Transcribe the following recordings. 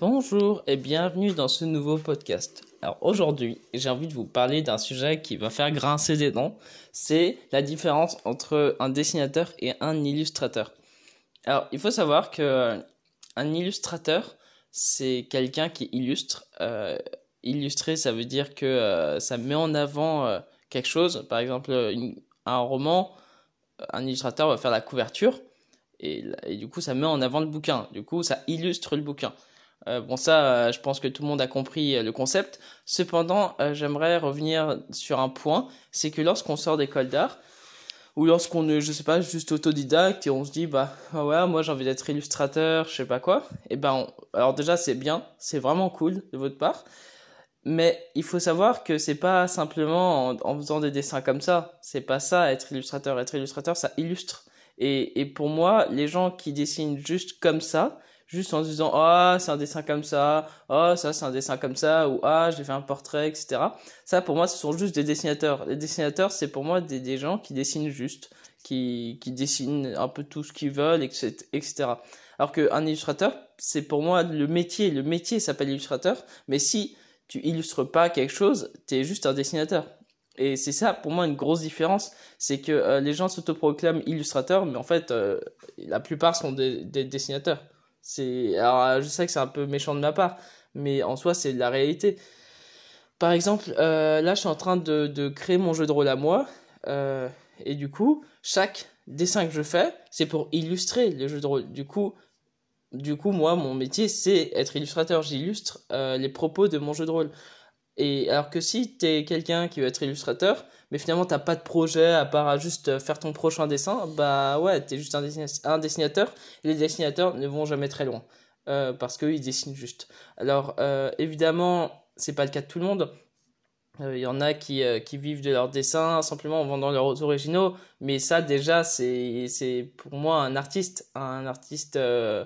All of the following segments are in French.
Bonjour et bienvenue dans ce nouveau podcast. Alors aujourd'hui, j'ai envie de vous parler d'un sujet qui va faire grincer des dents. C'est la différence entre un dessinateur et un illustrateur. Alors il faut savoir que euh, un illustrateur, c'est quelqu'un qui illustre. Euh, illustrer, ça veut dire que euh, ça met en avant quelque chose. Par exemple, un roman, un illustrateur va faire la couverture. Et, et, du coup, ça met en avant le bouquin. Du coup, ça illustre le bouquin. Euh, bon, ça, euh, je pense que tout le monde a compris euh, le concept. Cependant, j'aimerais revenir sur un point, c'est que lorsqu'on sort d'école d'art, ou lorsqu'on est, je sais pas, juste autodidacte et on se dit, bah, ah ouais, moi j'ai envie d'être illustrateur, je sais pas quoi, et ben, alors déjà c'est bien, c'est vraiment cool de votre part, mais il faut savoir que c'est pas simplement en, faisant des dessins comme ça, c'est pas ça être illustrateur. Être illustrateur, ça illustre. Et pour moi, les gens qui dessinent juste comme ça, juste en disant ah c'est un dessin comme ça ah ça c'est un dessin comme ça ou ah j'ai fait un portrait etc ça pour moi ce sont juste des dessinateurs. Les dessinateurs c'est pour moi des, des gens qui dessinent juste qui qui dessinent un peu tout ce qu'ils veulent etc etc alors qu'un illustrateur c'est pour moi le métier. Le métier s'appelle illustrateur mais si tu illustres pas quelque chose t'es juste un dessinateur. Et c'est ça pour moi une grosse différence, c'est que euh, les gens s'autoproclament illustrateurs, mais en fait euh, la plupart sont des, des dessinateurs. C'est alors euh, je sais que c'est un peu méchant de ma part, mais en soi c'est la réalité. Par exemple, euh, là je suis en train de, de créer mon jeu de rôle à moi, euh, et du coup chaque dessin que je fais c'est pour illustrer le jeu de rôle. Du coup, du coup moi mon métier c'est être illustrateur. J'illustre les propos de mon jeu de rôle. Et alors que si t'es quelqu'un qui veut être illustrateur, mais finalement t'as pas de projet à part à juste faire ton prochain dessin, bah ouais, t'es juste un, dessinateur, les dessinateurs ne vont jamais très loin, euh, parce qu'ils dessinent juste. Alors euh, évidemment, c'est pas le cas de tout le monde. Il euh, y en a qui, euh, qui vivent de leurs dessins simplement en vendant leurs originaux, mais ça déjà c'est pour moi un artiste, un artiste euh,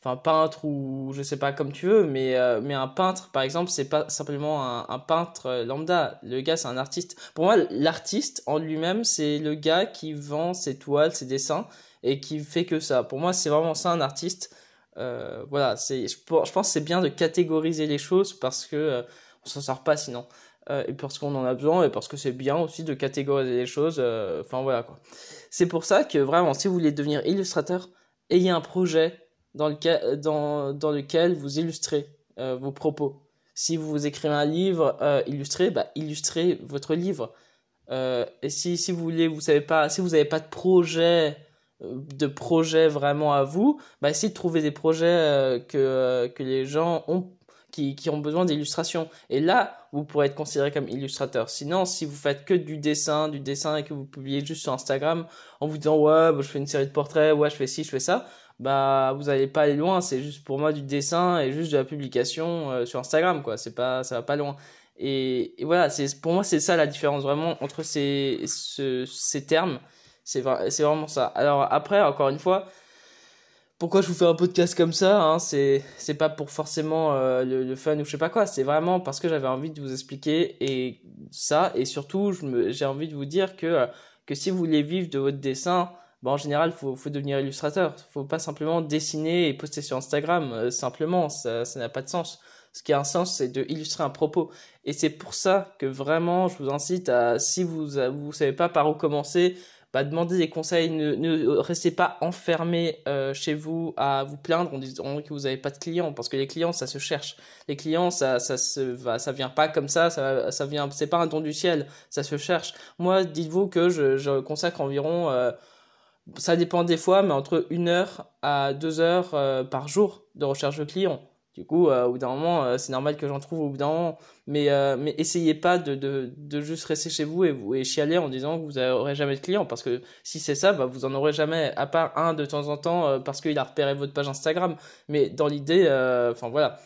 enfin peintre ou je sais pas comme tu veux mais euh, mais un peintre par exemple c'est pas simplement un, un, peintre euh, lambda. Le gars c'est un artiste. Pour moi l'artiste en lui-même c'est le gars qui vend ses toiles ses dessins et qui fait que ça. Pour moi c'est vraiment ça un artiste. Euh, voilà c'est je, pense c'est bien de catégoriser les choses parce que euh, on s'en sort pas sinon. Et parce qu'on en a besoin et parce que c'est bien aussi de catégoriser les choses enfin voilà quoi. C'est pour ça que vraiment si vous voulez devenir illustrateur ayez un projet dans lequel, dans, dans lequel vous illustrez euh, vos propos. Si vous écrivez un livre euh, illustré, bah, illustrez votre livre. Euh, et si, si vous voulez, vous savez pas, si vous n'avez pas de projet, euh, de projet vraiment à vous, bah, essayez de trouver des projets euh, que, euh, que les gens ont, qui, qui ont besoin d'illustration. Et là, vous pourrez être considéré comme illustrateur. Sinon, si vous faites que du dessin, du dessin et que vous publiez juste sur Instagram en vous disant ouais, bah, je fais une série de portraits, ouais, je fais ci, je fais ça, bah vous allez pas aller loin c'est juste pour moi du dessin et juste de la publication euh, sur Instagram quoi. C'est pas ça va pas loin. Et, et voilà c'est pour moi c'est ça la différence vraiment entre ces ce, ces termes. C'est c'est vraiment ça. Alors après encore une fois pourquoi je vous fais un podcast comme ça hein, c'est c'est pas pour forcément euh, le, le, fun ou je sais pas quoi. C'est vraiment parce que j'avais envie de vous expliquer et ça. Et surtout j'ai envie de vous dire que que si vous voulez vivre de votre dessin bah, en général, faut, faut devenir illustrateur. Faut pas simplement dessiner et poster sur Instagram. Euh, simplement, ça, n'a pas de sens. Ce qui a un sens, c'est de illustrer un propos. Et c'est pour ça que vraiment, je vous incite à, si vous, vous savez pas par où commencer, bah, demandez des conseils. Ne, ne restez pas enfermé euh, chez vous à vous plaindre en disant que vous n'avez pas de clients, parce que les clients, ça se cherche. Les clients, ça, ça se va, ça vient pas comme ça. Ça, ça vient, c'est pas un don du ciel. Ça se cherche. Moi, dites-vous que je, consacre environ euh, ça dépend des fois, mais entre une heure à deux heures euh, par jour de recherche de clients. Du coup, euh, au bout d'un moment, euh, c'est normal que j'en trouve au bout d'un moment. Mais, essayez pas de, juste rester chez vous et, chialer en disant que vous n'aurez jamais de clients. Parce que si c'est ça, bah, vous en aurez jamais, à part un de temps en temps, parce qu'il a repéré votre page Instagram. Mais dans l'idée, enfin voilà.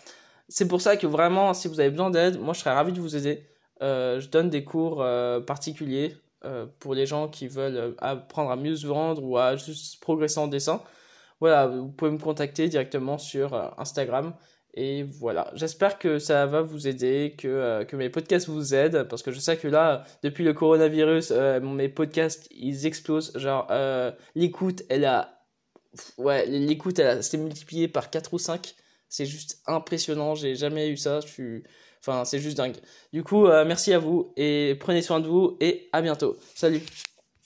C'est pour ça que vraiment, si vous avez besoin d'aide, moi je serais ravi de vous aider. je donne des cours particuliers euh, pour les gens qui veulent euh, apprendre à mieux se vendre ou à juste progresser en dessin. Voilà, vous pouvez me contacter directement sur euh, Instagram. Et voilà, j'espère que ça va vous aider, que, que mes podcasts vous aident, parce que je sais que là, depuis le coronavirus, mes podcasts, ils explosent. Genre, l'écoute, elle a... Ouais, l'écoute, elle s'est multipliée par 4 ou 5 C'est juste impressionnant. J'ai jamais eu ça. Je suis... Enfin, c'est juste dingue. Du coup, euh, merci à vous et prenez soin de vous et à bientôt. Salut